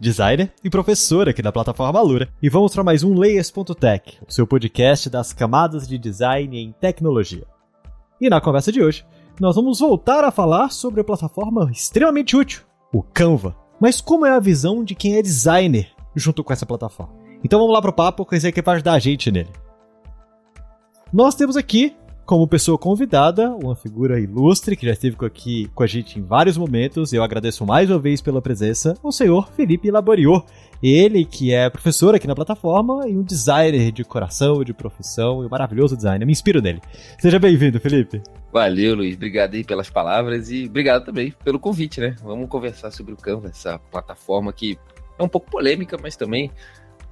designer e professor aqui da plataforma Lura, e vamos para mais um Layers.tech, o seu podcast das camadas de design em tecnologia. E na conversa de hoje, nós vamos voltar a falar sobre a plataforma extremamente útil, o Canva. Mas como é a visão de quem é designer junto com essa plataforma? Então vamos lá pro papo, que esse aqui vai ajudar a gente nele. Nós temos aqui como pessoa convidada, uma figura ilustre que já esteve aqui com a gente em vários momentos. Eu agradeço mais uma vez pela presença, o senhor Felipe Laborior. Ele que é professor aqui na plataforma e um designer de coração, de profissão, e um maravilhoso designer. Me inspiro nele. Seja bem-vindo, Felipe. Valeu, Luiz. Obrigado aí pelas palavras e obrigado também pelo convite, né? Vamos conversar sobre o Canva, essa plataforma que é um pouco polêmica, mas também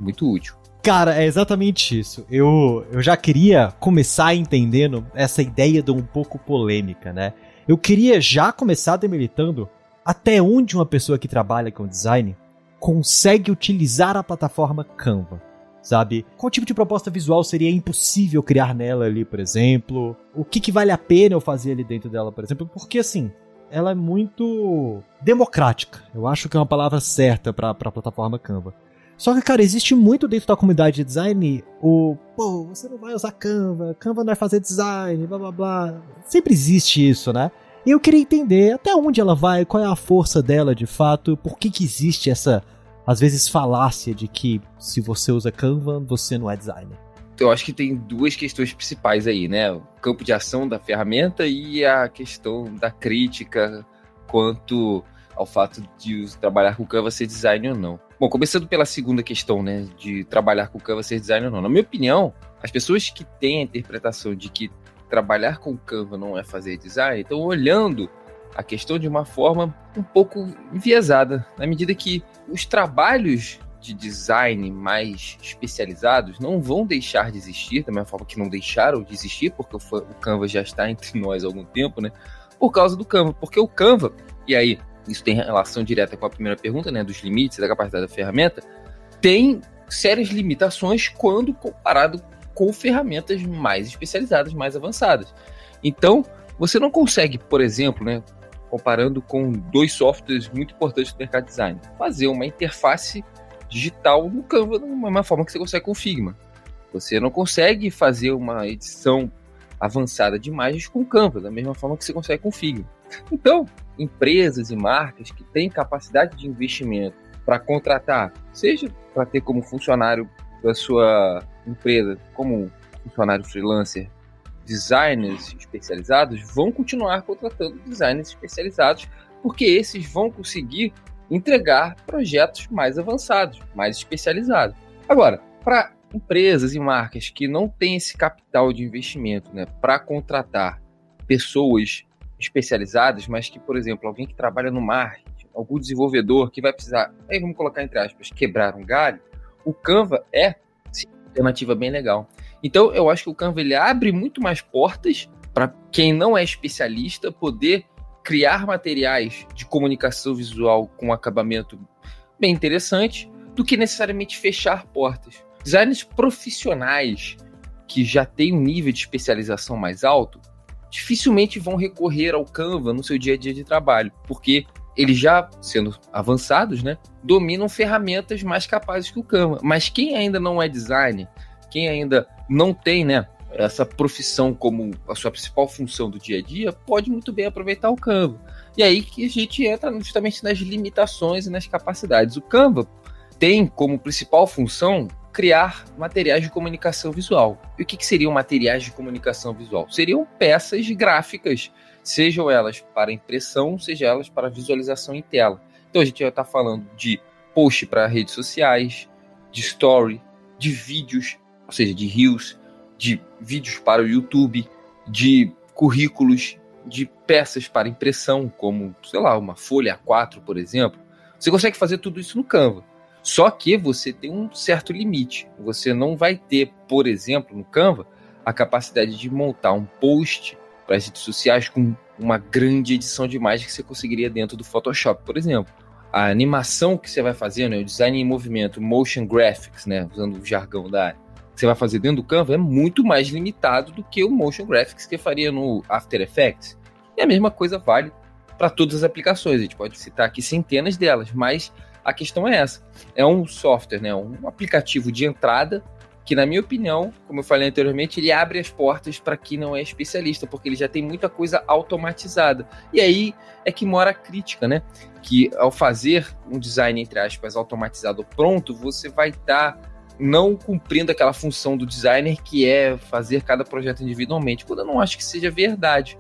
muito útil. Cara, é exatamente isso. Eu, eu já queria começar entendendo essa ideia de um pouco polêmica, né? Eu queria já começar demilitando até onde uma pessoa que trabalha com design consegue utilizar a plataforma Canva, sabe? Qual tipo de proposta visual seria impossível criar nela ali, por exemplo? O que, que vale a pena eu fazer ali dentro dela, por exemplo? Porque assim, ela é muito democrática. Eu acho que é uma palavra certa para a plataforma Canva. Só que, cara, existe muito dentro da comunidade de design o, pô, você não vai usar Canva, Canva não vai fazer design, blá blá blá. Sempre existe isso, né? E eu queria entender até onde ela vai, qual é a força dela de fato, por que que existe essa, às vezes, falácia de que se você usa Canva, você não é designer. Eu acho que tem duas questões principais aí, né? O campo de ação da ferramenta e a questão da crítica quanto ao fato de trabalhar com Canva ser design ou não. Bom, começando pela segunda questão, né, de trabalhar com Canva ser design ou não. Na minha opinião, as pessoas que têm a interpretação de que trabalhar com Canva não é fazer design, estão olhando a questão de uma forma um pouco enviesada, na medida que os trabalhos de design mais especializados não vão deixar de existir, da mesma forma que não deixaram de existir, porque o Canva já está entre nós há algum tempo, né? Por causa do Canva. Porque o Canva, e aí isso tem relação direta com a primeira pergunta, né, dos limites da capacidade da ferramenta, tem sérias limitações quando comparado com ferramentas mais especializadas, mais avançadas. Então, você não consegue, por exemplo, né, comparando com dois softwares muito importantes do mercado design, fazer uma interface digital no Canva da mesma forma que você consegue com Figma. Você não consegue fazer uma edição avançada de imagens com Canva, da mesma forma que você consegue com Figma. Então, empresas e marcas que têm capacidade de investimento para contratar, seja para ter como funcionário da sua empresa, como funcionário freelancer, designers especializados, vão continuar contratando designers especializados, porque esses vão conseguir entregar projetos mais avançados, mais especializados. Agora, para empresas e marcas que não têm esse capital de investimento né, para contratar pessoas especializadas, mas que, por exemplo, alguém que trabalha no marketing, algum desenvolvedor que vai precisar, aí vamos colocar entre aspas, quebrar um galho, o Canva é uma alternativa bem legal. Então, eu acho que o Canva ele abre muito mais portas para quem não é especialista poder criar materiais de comunicação visual com acabamento bem interessante do que necessariamente fechar portas. Designers profissionais que já têm um nível de especialização mais alto dificilmente vão recorrer ao Canva no seu dia a dia de trabalho, porque eles já, sendo avançados, né, dominam ferramentas mais capazes que o Canva. Mas quem ainda não é designer, quem ainda não tem, né, essa profissão como a sua principal função do dia a dia, pode muito bem aproveitar o Canva. E aí que a gente entra justamente nas limitações e nas capacidades. O Canva tem como principal função criar materiais de comunicação visual. E o que, que seriam materiais de comunicação visual? Seriam peças gráficas, sejam elas para impressão, sejam elas para visualização em tela. Então a gente já está falando de post para redes sociais, de story, de vídeos, ou seja, de reels, de vídeos para o YouTube, de currículos, de peças para impressão, como, sei lá, uma folha A4, por exemplo. Você consegue fazer tudo isso no Canva. Só que você tem um certo limite. Você não vai ter, por exemplo, no Canva, a capacidade de montar um post para as redes sociais com uma grande edição de imagem que você conseguiria dentro do Photoshop, por exemplo. A animação que você vai fazer, né, o design em movimento, motion graphics, né, usando o jargão da área, que você vai fazer dentro do Canva é muito mais limitado do que o motion graphics que faria no After Effects. E a mesma coisa vale para todas as aplicações. A gente pode citar aqui centenas delas, mas a questão é essa. É um software, né, um aplicativo de entrada que, na minha opinião, como eu falei anteriormente, ele abre as portas para quem não é especialista, porque ele já tem muita coisa automatizada. E aí é que mora a crítica, né? Que ao fazer um design, entre aspas, automatizado pronto, você vai estar tá não cumprindo aquela função do designer que é fazer cada projeto individualmente, quando eu não acho que seja verdade.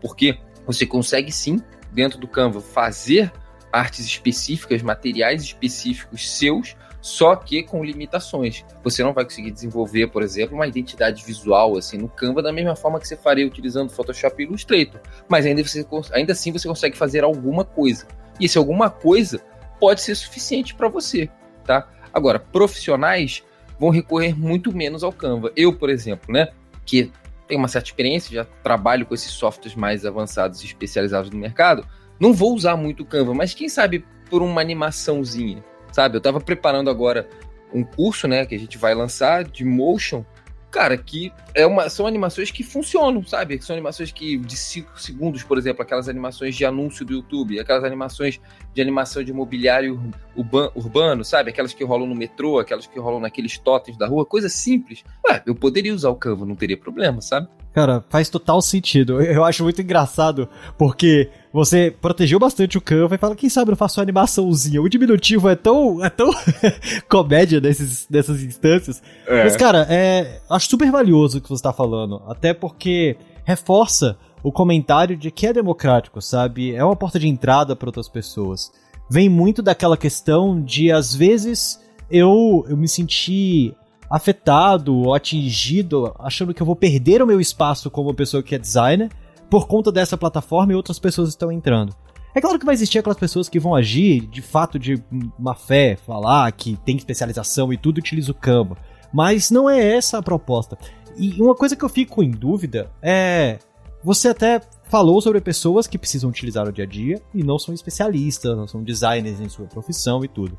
Porque você consegue sim, dentro do Canva, fazer artes específicas, materiais específicos seus, só que com limitações. Você não vai conseguir desenvolver, por exemplo, uma identidade visual assim no Canva da mesma forma que você faria utilizando Photoshop e Illustrator, mas ainda, você, ainda assim você consegue fazer alguma coisa. E esse alguma coisa pode ser suficiente para você, tá? Agora, profissionais vão recorrer muito menos ao Canva. Eu, por exemplo, né, que tenho uma certa experiência, já trabalho com esses softwares mais avançados e especializados no mercado, não vou usar muito o Canva, mas quem sabe por uma animaçãozinha, sabe? Eu estava preparando agora um curso, né, que a gente vai lançar de motion cara, que é uma, são animações que funcionam, sabe? São animações que de 5 segundos, por exemplo, aquelas animações de anúncio do YouTube, aquelas animações de animação de mobiliário urban, urbano, sabe? Aquelas que rolam no metrô, aquelas que rolam naqueles totens da rua, coisa simples. Ué, eu poderia usar o Canva, não teria problema, sabe? Cara, faz total sentido. Eu acho muito engraçado, porque você protegeu bastante o Canva e fala, quem sabe eu faço uma animaçãozinha. O diminutivo é tão, é tão comédia nesses, nessas instâncias. É. Mas, cara, é, acho super valioso o que você está falando. Até porque reforça o comentário de que é democrático, sabe? É uma porta de entrada para outras pessoas. Vem muito daquela questão de, às vezes, eu, eu me senti afetado ou atingido, achando que eu vou perder o meu espaço como pessoa que é designer por conta dessa plataforma e outras pessoas estão entrando. É claro que vai existir aquelas pessoas que vão agir de fato de má fé, falar que tem especialização e tudo utiliza o Canva. Mas não é essa a proposta. E uma coisa que eu fico em dúvida é. Você até falou sobre pessoas que precisam utilizar no dia a dia e não são especialistas, não são designers em sua profissão e tudo.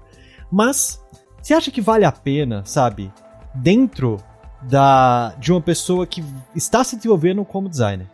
Mas você acha que vale a pena, sabe, dentro da de uma pessoa que está se desenvolvendo como designer,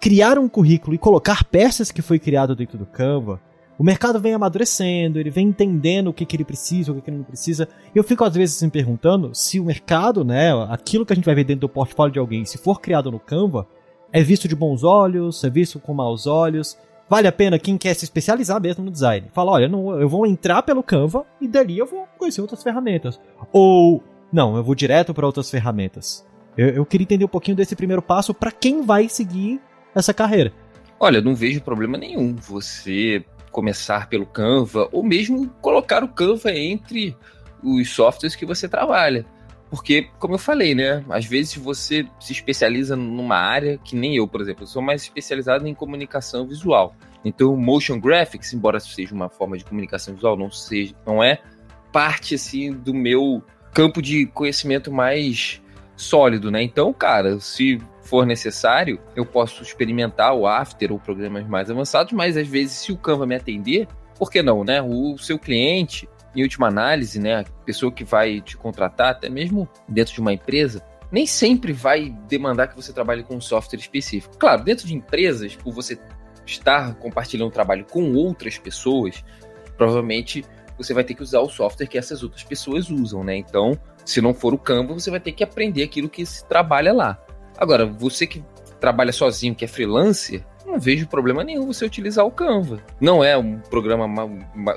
criar um currículo e colocar peças que foi criado dentro do Canva, o mercado vem amadurecendo, ele vem entendendo o que, que ele precisa, o que, que ele não precisa. Eu fico às vezes me perguntando se o mercado, né, aquilo que a gente vai ver dentro do portfólio de alguém, se for criado no Canva, é visto de bons olhos, é visto com maus olhos. Vale a pena quem quer se especializar mesmo no design. Fala, olha, não, eu vou entrar pelo Canva e dali eu vou conhecer outras ferramentas. Ou, não, eu vou direto para outras ferramentas. Eu, eu, queria entender um pouquinho desse primeiro passo para quem vai seguir essa carreira. Olha, não vejo problema nenhum você começar pelo Canva ou mesmo colocar o Canva entre os softwares que você trabalha. Porque, como eu falei, né? Às vezes você se especializa numa área que nem eu, por exemplo. Eu sou mais especializado em comunicação visual. Então, motion graphics, embora seja uma forma de comunicação visual, não seja, não é parte assim do meu campo de conhecimento mais sólido, né? Então, cara, se for necessário, eu posso experimentar o After ou programas mais avançados, mas às vezes, se o Canva me atender, por que não, né? O seu cliente, em última análise, né, a pessoa que vai te contratar, até mesmo dentro de uma empresa, nem sempre vai demandar que você trabalhe com um software específico. Claro, dentro de empresas, por você estar compartilhando trabalho com outras pessoas, provavelmente você vai ter que usar o software que essas outras pessoas usam, né? Então, se não for o Canva, você vai ter que aprender aquilo que se trabalha lá. Agora, você que trabalha sozinho, que é freelancer, não vejo problema nenhum você utilizar o Canva. Não é um programa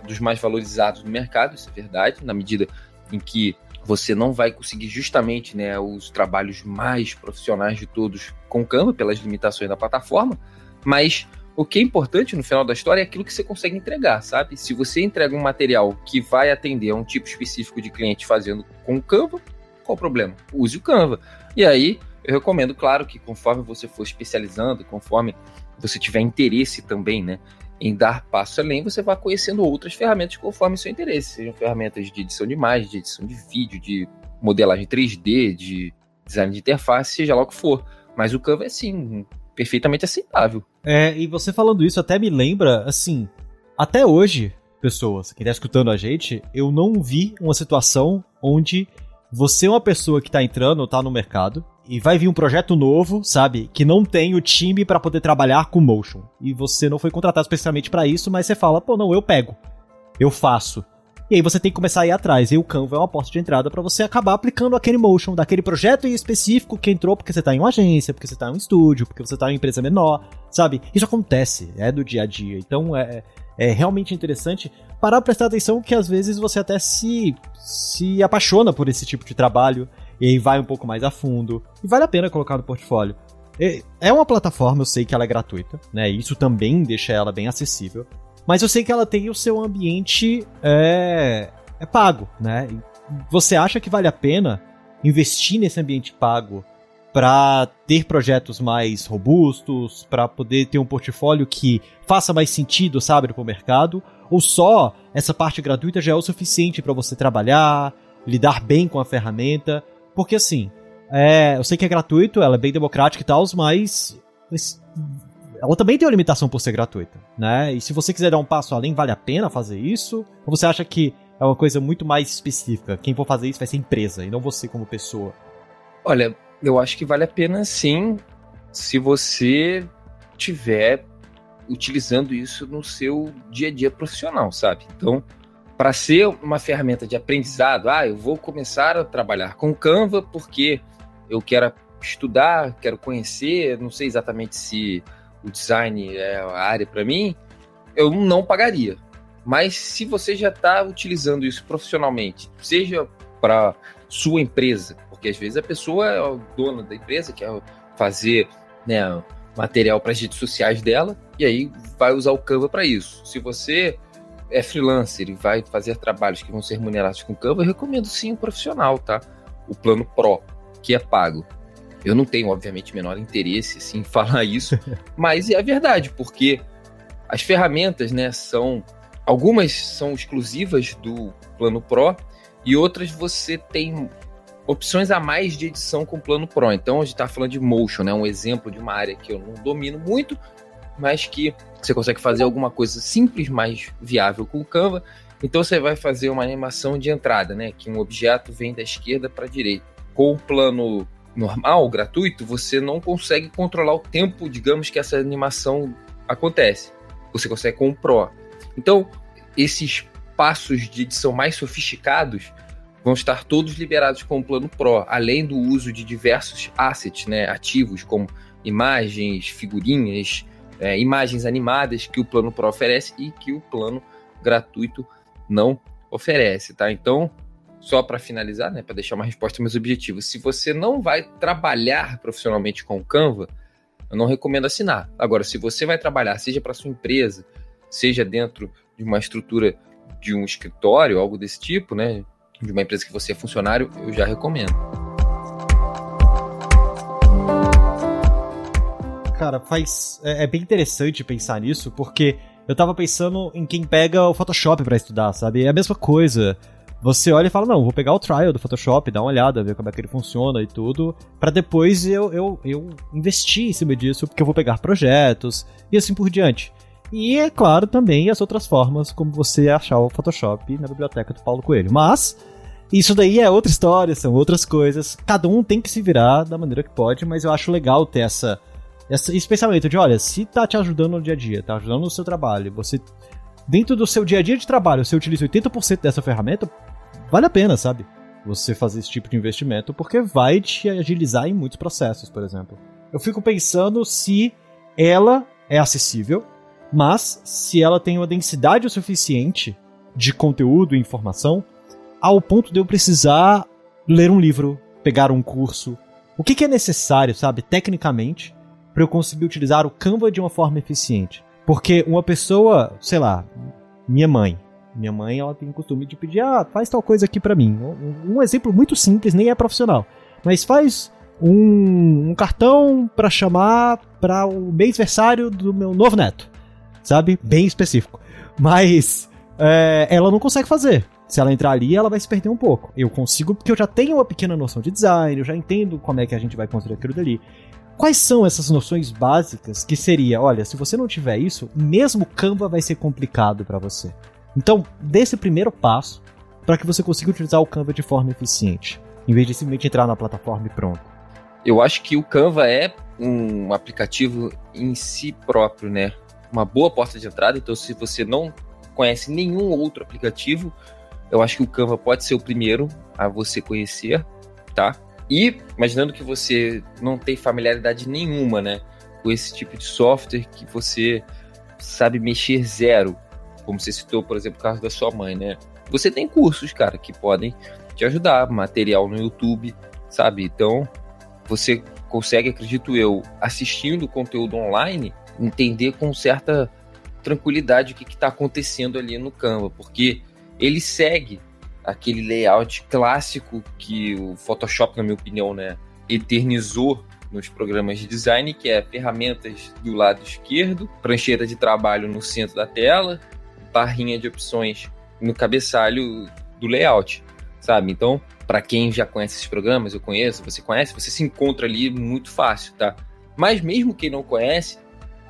dos mais valorizados no mercado, isso é verdade, na medida em que você não vai conseguir justamente né, os trabalhos mais profissionais de todos com Canva, pelas limitações da plataforma, mas o que é importante no final da história é aquilo que você consegue entregar, sabe? Se você entrega um material que vai atender a um tipo específico de cliente fazendo com o Canva, qual o problema? Use o Canva. E aí, eu recomendo, claro, que conforme você for especializando, conforme você tiver interesse também, né, em dar passo além, você vai conhecendo outras ferramentas conforme seu interesse, sejam ferramentas de edição de imagem, de edição de vídeo, de modelagem 3D, de design de interface, seja lá o que for. Mas o Canva é sim, perfeitamente aceitável. É, e você falando isso até me lembra, assim, até hoje, pessoas, quem tá escutando a gente, eu não vi uma situação onde você é uma pessoa que tá entrando, tá no mercado, e vai vir um projeto novo, sabe, que não tem o time para poder trabalhar com motion. E você não foi contratado especialmente para isso, mas você fala, pô, não, eu pego. Eu faço. E aí você tem que começar a ir atrás. E o Canva é uma porta de entrada para você acabar aplicando aquele motion daquele projeto em específico que entrou porque você tá em uma agência, porque você tá em um estúdio, porque você tá em uma empresa menor, sabe? Isso acontece, é do dia a dia. Então é, é realmente interessante parar pra prestar atenção que às vezes você até se, se apaixona por esse tipo de trabalho e vai um pouco mais a fundo. E vale a pena colocar no portfólio. É uma plataforma, eu sei que ela é gratuita, né? Isso também deixa ela bem acessível. Mas eu sei que ela tem o seu ambiente é, é pago, né? Você acha que vale a pena investir nesse ambiente pago para ter projetos mais robustos, para poder ter um portfólio que faça mais sentido, sabe, para o mercado? Ou só essa parte gratuita já é o suficiente para você trabalhar, lidar bem com a ferramenta? Porque assim, é, eu sei que é gratuito, ela é bem democrática e tal, mas ela também tem uma limitação por ser gratuita, né? E se você quiser dar um passo além, vale a pena fazer isso? Ou você acha que é uma coisa muito mais específica? Quem for fazer isso vai ser empresa e não você como pessoa? Olha, eu acho que vale a pena sim, se você tiver utilizando isso no seu dia a dia profissional, sabe? Então, para ser uma ferramenta de aprendizado, ah, eu vou começar a trabalhar com Canva porque eu quero estudar, quero conhecer, não sei exatamente se o design é a área para mim, eu não pagaria. Mas se você já está utilizando isso profissionalmente, seja para sua empresa, porque às vezes a pessoa é o dono da empresa, quer fazer né, material para as redes sociais dela, e aí vai usar o Canva para isso. Se você é freelancer e vai fazer trabalhos que vão ser remunerados com Canva, eu recomendo sim o profissional, tá? O plano Pro, que é pago. Eu não tenho, obviamente, menor interesse assim, em falar isso, mas é a verdade, porque as ferramentas, né, são. Algumas são exclusivas do plano Pro e outras você tem opções a mais de edição com o plano Pro. Então a gente está falando de motion, né? Um exemplo de uma área que eu não domino muito, mas que você consegue fazer alguma coisa simples, mais viável com o Canva. Então você vai fazer uma animação de entrada, né? Que um objeto vem da esquerda para a direita. Com o plano normal, gratuito, você não consegue controlar o tempo, digamos, que essa animação acontece. Você consegue com o Pro. Então, esses passos de edição mais sofisticados vão estar todos liberados com o plano Pro, além do uso de diversos assets, né, ativos, como imagens, figurinhas, é, imagens animadas que o plano Pro oferece e que o plano gratuito não oferece, tá? Então, só para finalizar, né, para deixar uma resposta aos meus objetivos, se você não vai trabalhar profissionalmente com o Canva, eu não recomendo assinar. Agora, se você vai trabalhar, seja para sua empresa, seja dentro de uma estrutura de um escritório, algo desse tipo, né, de uma empresa que você é funcionário, eu já recomendo. Cara, faz é, é bem interessante pensar nisso, porque eu tava pensando em quem pega o Photoshop para estudar, sabe? É a mesma coisa. Você olha e fala, não, vou pegar o trial do Photoshop, dar uma olhada, ver como é que ele funciona e tudo, para depois eu, eu, eu investir em cima disso, porque eu vou pegar projetos e assim por diante. E, é claro, também as outras formas como você achar o Photoshop na biblioteca do Paulo Coelho. Mas, isso daí é outra história, são outras coisas. Cada um tem que se virar da maneira que pode, mas eu acho legal ter essa, esse pensamento de, olha, se tá te ajudando no dia a dia, tá ajudando no seu trabalho, você dentro do seu dia a dia de trabalho, você utiliza 80% dessa ferramenta, vale a pena, sabe? Você fazer esse tipo de investimento, porque vai te agilizar em muitos processos, por exemplo. Eu fico pensando se ela é acessível, mas se ela tem uma densidade o suficiente de conteúdo e informação, ao ponto de eu precisar ler um livro, pegar um curso. O que, que é necessário, sabe, tecnicamente, para eu conseguir utilizar o Canva de uma forma eficiente? Porque uma pessoa, sei lá, minha mãe, minha mãe, ela tem o costume de pedir, ah, faz tal coisa aqui para mim. Um, um, exemplo muito simples, nem é profissional. Mas faz um, um cartão para chamar para o mês-versário do meu novo neto. Sabe? Bem específico. Mas é, ela não consegue fazer. Se ela entrar ali, ela vai se perder um pouco. Eu consigo porque eu já tenho uma pequena noção de design, eu já entendo como é que a gente vai construir aquilo dali. Quais são essas noções básicas que seria, olha, se você não tiver isso, mesmo Canva vai ser complicado para você. Então, dê esse primeiro passo para que você consiga utilizar o Canva de forma eficiente, em vez de simplesmente entrar na plataforma e pronto. Eu acho que o Canva é um aplicativo em si próprio, né? Uma boa porta de entrada. Então, se você não conhece nenhum outro aplicativo, eu acho que o Canva pode ser o primeiro a você conhecer, tá? E imaginando que você não tem familiaridade nenhuma, né, com esse tipo de software que você sabe mexer zero, como você citou, por exemplo, o caso da sua mãe, né? Você tem cursos, cara, que podem te ajudar, material no YouTube, sabe? Então, você consegue, acredito eu, assistindo conteúdo online, entender com certa tranquilidade o que está acontecendo ali no Canva, porque ele segue aquele layout clássico que o Photoshop, na minha opinião, né, eternizou nos programas de design, que é ferramentas do lado esquerdo, prancheta de trabalho no centro da tela, barrinha de opções no cabeçalho do layout, sabe? Então, para quem já conhece esses programas, eu conheço, você conhece, você se encontra ali muito fácil, tá? Mas mesmo quem não conhece,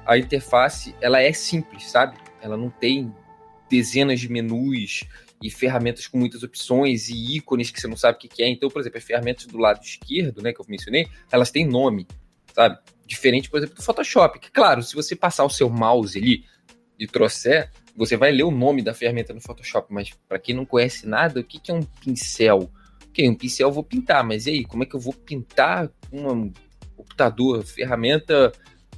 a interface, ela é simples, sabe? Ela não tem dezenas de menus, e ferramentas com muitas opções e ícones que você não sabe o que é. Então, por exemplo, as ferramentas do lado esquerdo, né, que eu mencionei, elas têm nome, sabe? Diferente, por exemplo, do Photoshop. Que, claro, se você passar o seu mouse ali e trouxer, você vai ler o nome da ferramenta no Photoshop, mas para quem não conhece nada, o que, que é um pincel? Ok, um pincel eu vou pintar, mas e aí, como é que eu vou pintar um computador, ferramenta,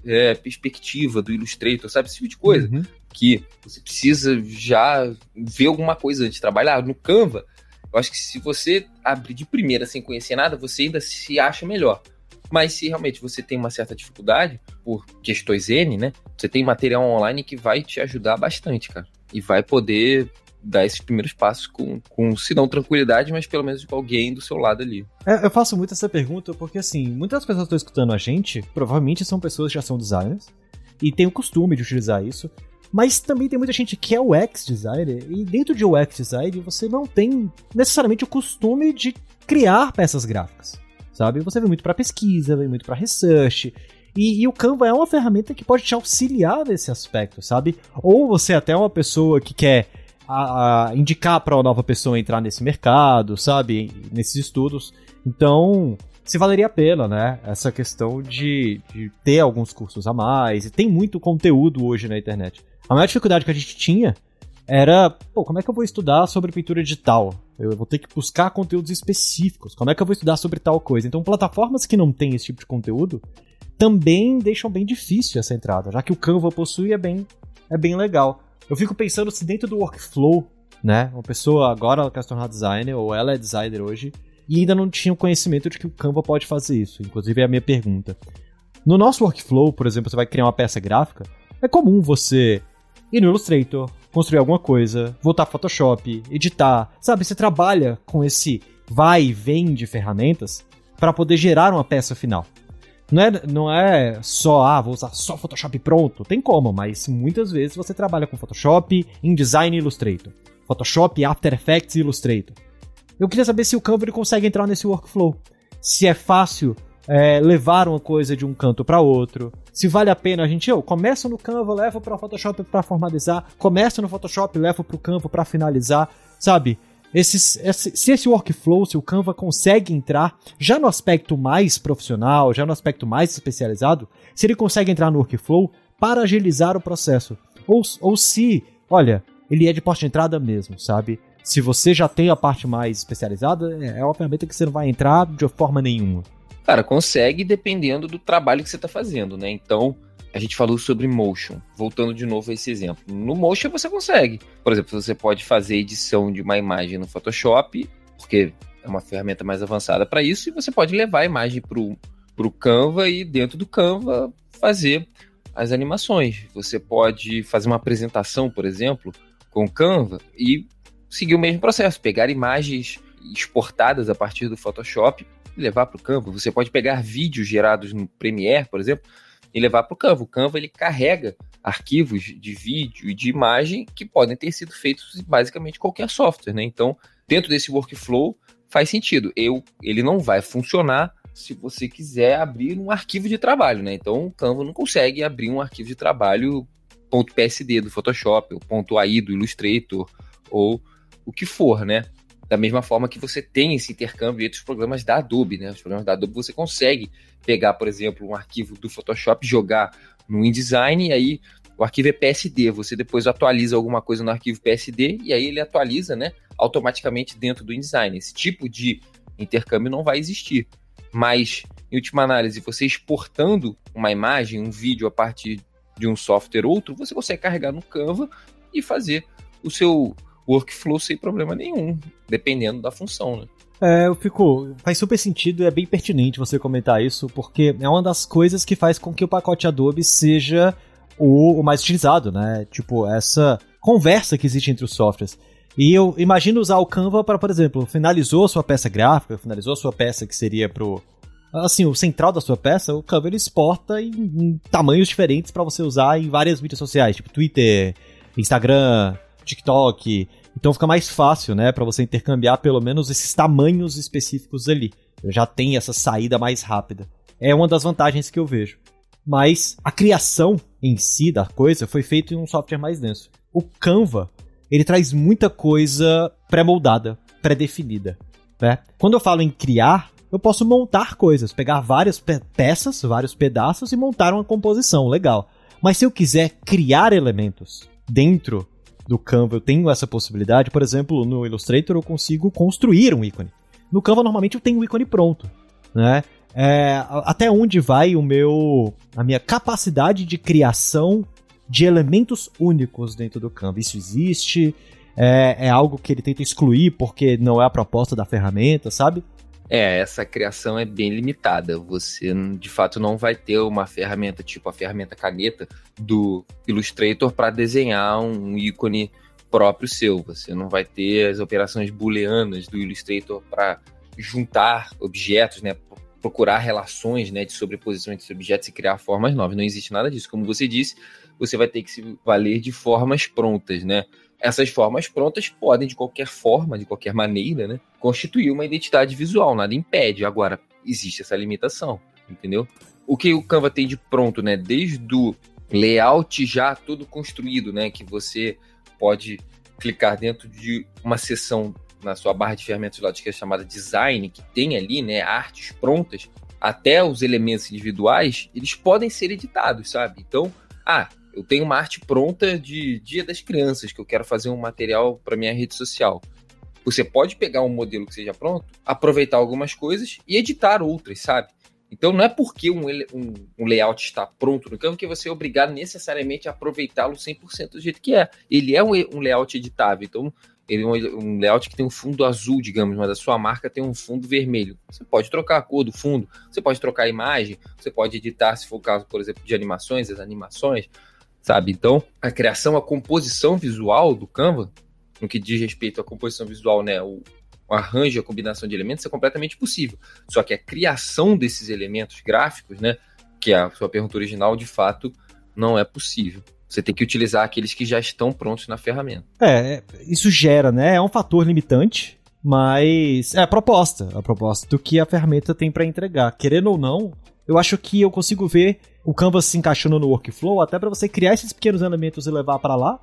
é, perspectiva do Illustrator, sabe? Esse tipo de coisa. Uhum que você precisa já ver alguma coisa antes de trabalhar. No Canva, eu acho que se você abrir de primeira sem conhecer nada, você ainda se acha melhor. Mas se realmente você tem uma certa dificuldade, por questões N, né? Você tem material online que vai te ajudar bastante, cara. E vai poder dar esses primeiros passos com, com se não tranquilidade, mas pelo menos com alguém do seu lado ali. É, eu faço muito essa pergunta porque, assim, muitas pessoas que estão escutando a gente, provavelmente são pessoas que já são designers e têm o costume de utilizar isso. Mas também tem muita gente que é UX designer, e dentro de UX design você não tem necessariamente o costume de criar peças gráficas, sabe? Você vem muito para pesquisa, vem muito para research, e, e, o Canva é uma ferramenta que pode te auxiliar nesse aspecto, sabe? Ou você é até uma pessoa que quer a, a indicar para uma nova pessoa entrar nesse mercado, sabe? Nesses estudos. Então, se valeria a pena, né? Essa questão de, de ter alguns cursos a mais. E tem muito conteúdo hoje na internet. A maior dificuldade que a gente tinha era, pô, como é que eu vou estudar sobre pintura digital? Eu vou ter que buscar conteúdos específicos. Como é que eu vou estudar sobre tal coisa? Então, plataformas que não têm esse tipo de conteúdo também deixam bem difícil essa entrada, já que o Canva possui é bem, é bem legal. Eu fico pensando se dentro do workflow, né, uma pessoa agora ela quer se tornar designer, ou ela é designer hoje, e ainda não tinha o conhecimento de que o Canva pode fazer isso. Inclusive é a minha pergunta. No nosso workflow, por exemplo, você vai criar uma peça gráfica, é comum você ir no Illustrator, construir alguma coisa, voltar para Photoshop, editar, sabe? Você trabalha com esse vai e vem de ferramentas para poder gerar uma peça final. Não é, não é só, ah, vou usar só Photoshop pronto. Tem como, mas muitas vezes você trabalha com Photoshop, InDesign e Illustrator. Photoshop, After Effects e Illustrator. Eu queria saber se o Canva consegue entrar nesse workflow. Se é fácil é, levar uma coisa de um canto para outro. Se vale a pena a gente, eu começo no Canva, levo para o Photoshop para formalizar, começo no Photoshop, levo para o Canva para finalizar, sabe? Esse, se esse workflow, se o Canva consegue entrar já no aspecto mais profissional, já no aspecto mais especializado, se ele consegue entrar no workflow para agilizar o processo. Ou, ou se, olha, ele é de porta de entrada mesmo, sabe? Se você já tem a parte mais especializada, é uma ferramenta que você não vai entrar de forma nenhuma. Cara, consegue dependendo do trabalho que você está fazendo, né? Então, a gente falou sobre motion. Voltando de novo a esse exemplo. No motion você consegue. Por exemplo, você pode fazer edição de uma imagem no Photoshop, porque é uma ferramenta mais avançada para isso, e você pode levar a imagem para o Canva e dentro do Canva fazer as animações. Você pode fazer uma apresentação, por exemplo, com Canva e seguir o mesmo processo, pegar imagens exportadas a partir do Photoshop levar para o campo. Você pode pegar vídeos gerados no Premiere, por exemplo, e levar para o Canva. O Canva ele carrega arquivos de vídeo e de imagem que podem ter sido feitos em basicamente qualquer software, né? Então, dentro desse workflow faz sentido. Eu, ele não vai funcionar se você quiser abrir um arquivo de trabalho, né? Então, o Canva não consegue abrir um arquivo de trabalho .psd do Photoshop, ou .ai do Illustrator, ou o que for, né? Da mesma forma que você tem esse intercâmbio entre os programas da Adobe, né? Os programas da Adobe você consegue pegar, por exemplo, um arquivo do Photoshop, jogar no InDesign e aí o arquivo é PSD. Você depois atualiza alguma coisa no arquivo PSD e aí ele atualiza, né, automaticamente dentro do InDesign. Esse tipo de intercâmbio não vai existir. Mas, em última análise, você exportando uma imagem, um vídeo a partir de um software ou outro, você consegue carregar no Canva e fazer o seu workflow sem problema nenhum, dependendo da função, né? É, eu fico. Faz super sentido e é bem pertinente você comentar isso, porque é uma das coisas que faz com que o pacote Adobe seja o, o mais utilizado, né? Tipo, essa conversa que existe entre os softwares. E eu imagino usar o Canva para, por exemplo, finalizou a sua peça gráfica, finalizou a sua peça que seria pro. Assim, o central da sua peça, o Canva ele exporta em, em tamanhos diferentes para você usar em várias mídias sociais, tipo Twitter, Instagram, TikTok. Então fica mais fácil, né, para você intercambiar pelo menos esses tamanhos específicos ali. Já tem essa saída mais rápida. É uma das vantagens que eu vejo. Mas a criação em si da coisa foi feita em um software mais denso. O Canva, ele traz muita coisa pré-moldada, pré-definida. Né? Quando eu falo em criar, eu posso montar coisas, pegar várias pe peças, vários pedaços e montar uma composição, legal. Mas se eu quiser criar elementos dentro do Canva eu tenho essa possibilidade. Por exemplo, no Illustrator eu consigo construir um ícone. No Canva normalmente eu tenho o um ícone pronto, né? É, até onde vai o meu a minha capacidade de criação de elementos únicos dentro do Canva? Isso existe? É, é algo que ele tenta excluir porque não é a proposta da ferramenta, sabe? É, essa criação é bem limitada. Você, de fato, não vai ter uma ferramenta tipo a ferramenta caneta do Illustrator para desenhar um ícone próprio seu. Você não vai ter as operações booleanas do Illustrator para juntar objetos, né? Procurar relações né, de sobreposição entre objetos e criar formas novas. Não existe nada disso. Como você disse, você vai ter que se valer de formas prontas, né? Essas formas prontas podem, de qualquer forma, de qualquer maneira, né, constituir uma identidade visual, nada impede. Agora, existe essa limitação, entendeu? O que o Canva tem de pronto, né, desde o layout já todo construído, né, que você pode clicar dentro de uma seção na sua barra de ferramentas lá que é chamada design, que tem ali, né, artes prontas, até os elementos individuais, eles podem ser editados, sabe? Então, ah, eu tenho uma arte pronta de Dia das Crianças, que eu quero fazer um material para minha rede social. Você pode pegar um modelo que seja pronto, aproveitar algumas coisas e editar outras, sabe? Então não é porque um, um, um layout está pronto no campo que você é obrigado necessariamente a aproveitá-lo 100% do jeito que é. Ele é um, um layout editável, então ele é um, layout que tem um fundo azul, digamos, mas a sua marca tem um fundo vermelho. Você pode trocar a cor do fundo, você pode trocar a imagem, você pode editar, se for o caso, por exemplo, de animações, as animações, sabe? Então, a criação, a composição visual do Canva, no que diz respeito à composição visual, né, o, o arranjo, a combinação de elementos é completamente possível. Só que a criação desses elementos gráficos, né, que é a sua pergunta original, de fato, não é possível. Você tem que utilizar aqueles que já estão prontos na ferramenta. É, isso gera, né? É um fator limitante, mas é a proposta, a proposta do que a ferramenta tem para entregar. Querendo ou não, eu acho que eu consigo ver o Canvas se encaixando no workflow até para você criar esses pequenos elementos e levar para lá.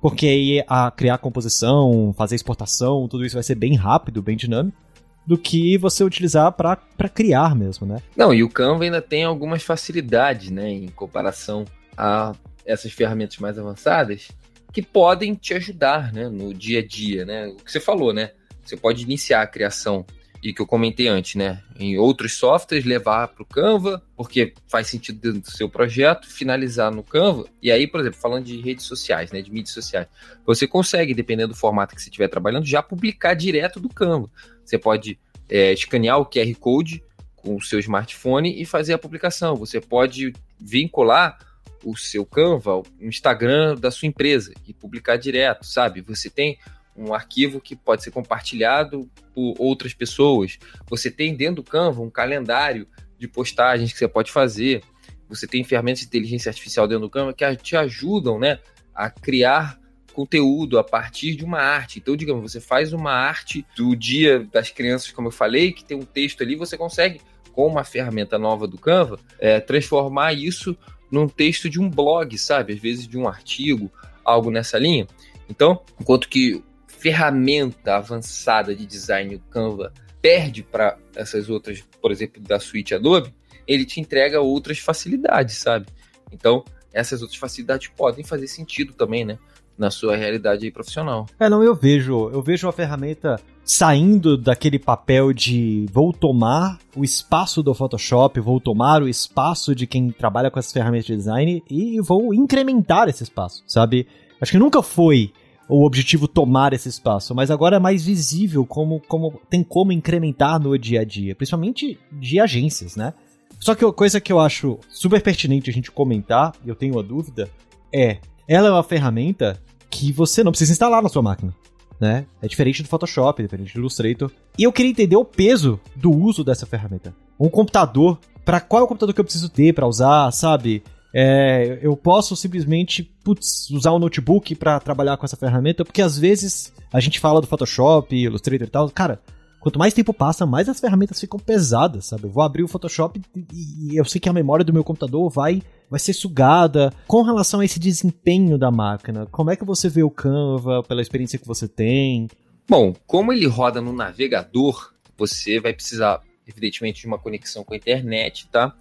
Porque aí a criar composição, fazer exportação, tudo isso vai ser bem rápido, bem dinâmico, do que você utilizar para criar mesmo, né? Não, e o Canva ainda tem algumas facilidades, né, em comparação a essas ferramentas mais avançadas, que podem te ajudar, né, no dia a dia, né? O que você falou, né? Você pode iniciar a criação e que eu comentei antes, né? Em outros softwares, levar para o Canva, porque faz sentido dentro do seu projeto, finalizar no Canva. E aí, por exemplo, falando de redes sociais, né? De mídias sociais, você consegue, dependendo do formato que você estiver trabalhando, já publicar direto do Canva. Você pode é, escanear o QR Code com o seu smartphone e fazer a publicação. Você pode vincular o seu Canva ao Instagram da sua empresa e publicar direto, sabe? Você tem um arquivo que pode ser compartilhado por outras pessoas. Você tem dentro do Canva um calendário de postagens que você pode fazer. você tem ferramentas de inteligência artificial dentro do Canva que te ajudam, né, a criar conteúdo a partir de uma arte. Então, digamos, você faz uma arte do dia das crianças, como eu falei, que tem um texto ali, você consegue, com uma ferramenta nova do Canva, é, transformar isso num texto de um blog, sabe? Às vezes de um artigo, algo nessa linha. Então, enquanto que ferramenta avançada de design, o Canva, perde para essas outras, por exemplo, da suite Adobe, ele te entrega outras facilidades, sabe? Então, essas outras facilidades podem fazer sentido também, né? Na sua realidade profissional. É, não, eu vejo, eu vejo a ferramenta saindo daquele papel de vou tomar o espaço do Photoshop, vou tomar o espaço de quem trabalha com essas ferramentas de design e vou incrementar esse espaço, sabe? Acho que nunca foi o objetivo tomar esse espaço, mas agora é mais visível como, como tem como incrementar no dia a dia, principalmente de agências, né? Só que a coisa que eu acho super pertinente a gente comentar, e eu tenho uma dúvida, é: ela é uma ferramenta que você não precisa instalar na sua máquina. Né? É diferente do Photoshop, diferente do Illustrator. E eu queria entender o peso do uso dessa ferramenta. Um computador, para qual é o computador que eu preciso ter para usar, sabe? É, eu posso simplesmente putz, usar um notebook para trabalhar com essa ferramenta, porque às vezes a gente fala do Photoshop, Illustrator e tal. Cara, quanto mais tempo passa, mais as ferramentas ficam pesadas, sabe? Eu vou abrir o Photoshop e eu sei que a memória do meu computador vai, vai ser sugada. Com relação a esse desempenho da máquina, como é que você vê o Canva pela experiência que você tem? Bom, como ele roda no navegador, você vai precisar, evidentemente, de uma conexão com a internet, tá?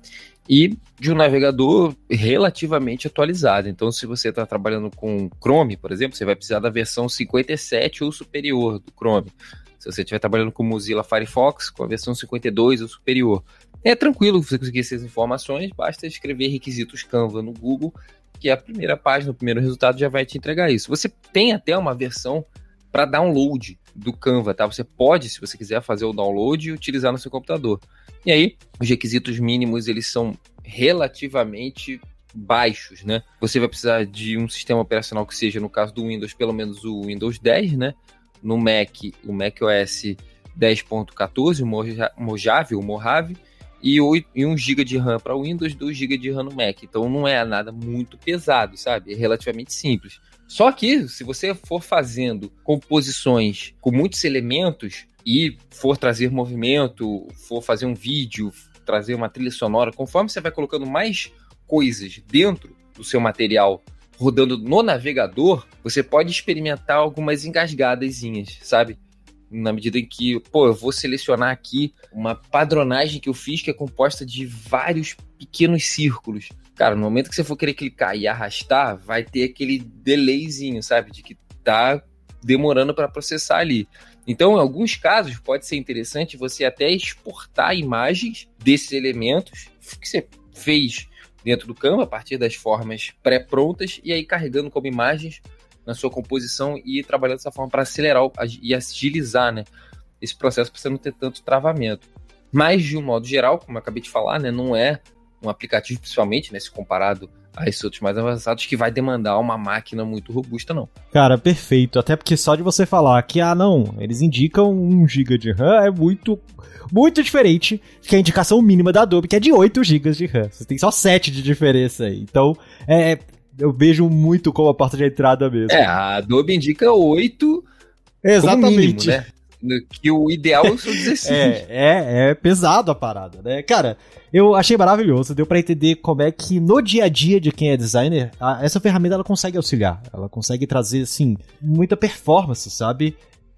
E de um navegador relativamente atualizado. Então, se você está trabalhando com Chrome, por exemplo, você vai precisar da versão 57 ou superior do Chrome. Se você estiver trabalhando com Mozilla Firefox, com a versão 52 ou superior. É tranquilo você conseguir essas informações, basta escrever requisitos Canva no Google, que a primeira página, o primeiro resultado já vai te entregar isso. Você tem até uma versão para download do Canva, tá? Você pode, se você quiser, fazer o download e utilizar no seu computador. E aí, os requisitos mínimos, eles são relativamente baixos, né? Você vai precisar de um sistema operacional que seja, no caso do Windows, pelo menos o Windows 10, né? No Mac, o Mac OS 10.14, o Mojave, o Mojave, e, 8, e 1 GB de RAM para o Windows, 2 GB de RAM no Mac. Então não é nada muito pesado, sabe? É relativamente simples. Só que, se você for fazendo composições com muitos elementos, e for trazer movimento, for fazer um vídeo, trazer uma trilha sonora, conforme você vai colocando mais coisas dentro do seu material rodando no navegador, você pode experimentar algumas engasgadazinhas, sabe? Na medida em que, pô, eu vou selecionar aqui uma padronagem que eu fiz que é composta de vários pequenos círculos. Cara, no momento que você for querer clicar e arrastar, vai ter aquele delayzinho, sabe? De que tá demorando para processar ali. Então, em alguns casos, pode ser interessante você até exportar imagens desses elementos que você fez dentro do Canva a partir das formas pré-prontas e aí carregando como imagens na sua composição e trabalhando dessa forma para acelerar e agilizar né, esse processo para você não ter tanto travamento. Mas, de um modo geral, como eu acabei de falar, né, não é um aplicativo, principalmente, né, se comparado a esses outros mais avançados que vai demandar uma máquina muito robusta, não. Cara, perfeito. Até porque só de você falar que, ah, não, eles indicam 1 GB de RAM é muito, muito diferente que a indicação mínima da Adobe, que é de 8 GB de RAM. Você tem só 7 de diferença aí. Então, é, eu vejo muito como a porta de entrada mesmo. É, a Adobe indica 8 Exatamente. Mínimo, né? Que o ideal são 16. é, é, é pesado a parada, né? Cara, eu achei maravilhoso. Deu para entender como é que no dia a dia de quem é designer, a, essa ferramenta ela consegue auxiliar. Ela consegue trazer, assim, muita performance, sabe?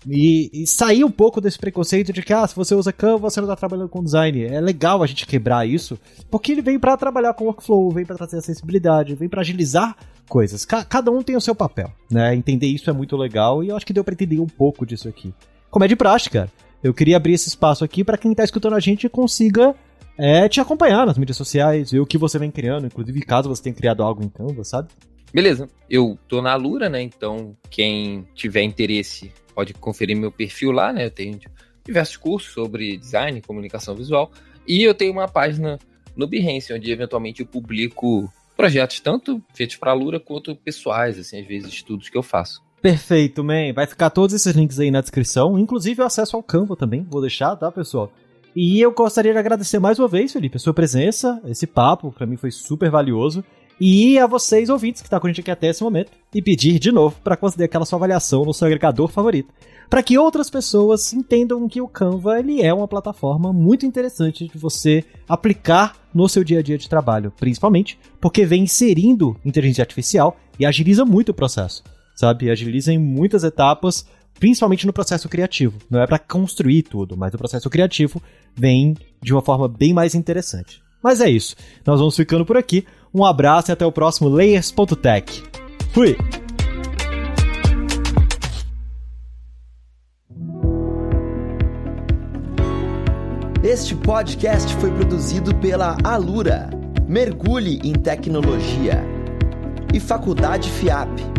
E, e, sair um pouco desse preconceito de que, ah, se você usa Canva, você não tá trabalhando com design. É legal a gente quebrar isso, porque ele vem para trabalhar com workflow, vem para trazer acessibilidade, vem para agilizar coisas. Ca cada um tem o seu papel, né? Entender isso é muito legal e eu acho que deu para entender um pouco disso aqui como é de prática. Eu queria abrir esse espaço aqui para quem está escutando a gente consiga é, te acompanhar nas mídias sociais, ver o que você vem criando, inclusive caso você tenha criado algo em Canva, sabe? Beleza. Eu tô na Lura, né? Então, quem tiver interesse pode conferir meu perfil lá, né? Eu tenho diversos cursos sobre design, comunicação visual. E eu tenho uma página no Behance, onde eventualmente eu publico projetos tanto feitos para a Lura quanto pessoais, assim, às vezes estudos que eu faço. Perfeito, man. Vai ficar todos esses links aí na descrição, inclusive o acesso ao Canva também, vou deixar, tá, pessoal? E eu gostaria de agradecer mais uma vez, Felipe, a sua presença, esse papo, para mim foi super valioso. E a vocês, ouvintes, que estão tá com a gente aqui até esse momento, e pedir de novo para conceder aquela sua avaliação no seu agregador favorito. Para que outras pessoas entendam que o Canva ele é uma plataforma muito interessante de você aplicar no seu dia a dia de trabalho, principalmente porque vem inserindo inteligência artificial e agiliza muito o processo, sabe? Agiliza em muitas etapas, principalmente no processo criativo. Não é para construir tudo, mas o processo criativo vem de uma forma bem mais interessante. Mas é isso. Nós vamos ficando por aqui. Um abraço e até o próximo Layers.tech. Fui! Este podcast foi produzido pela Alura. Mergulhe em tecnologia. E Faculdade FIAP.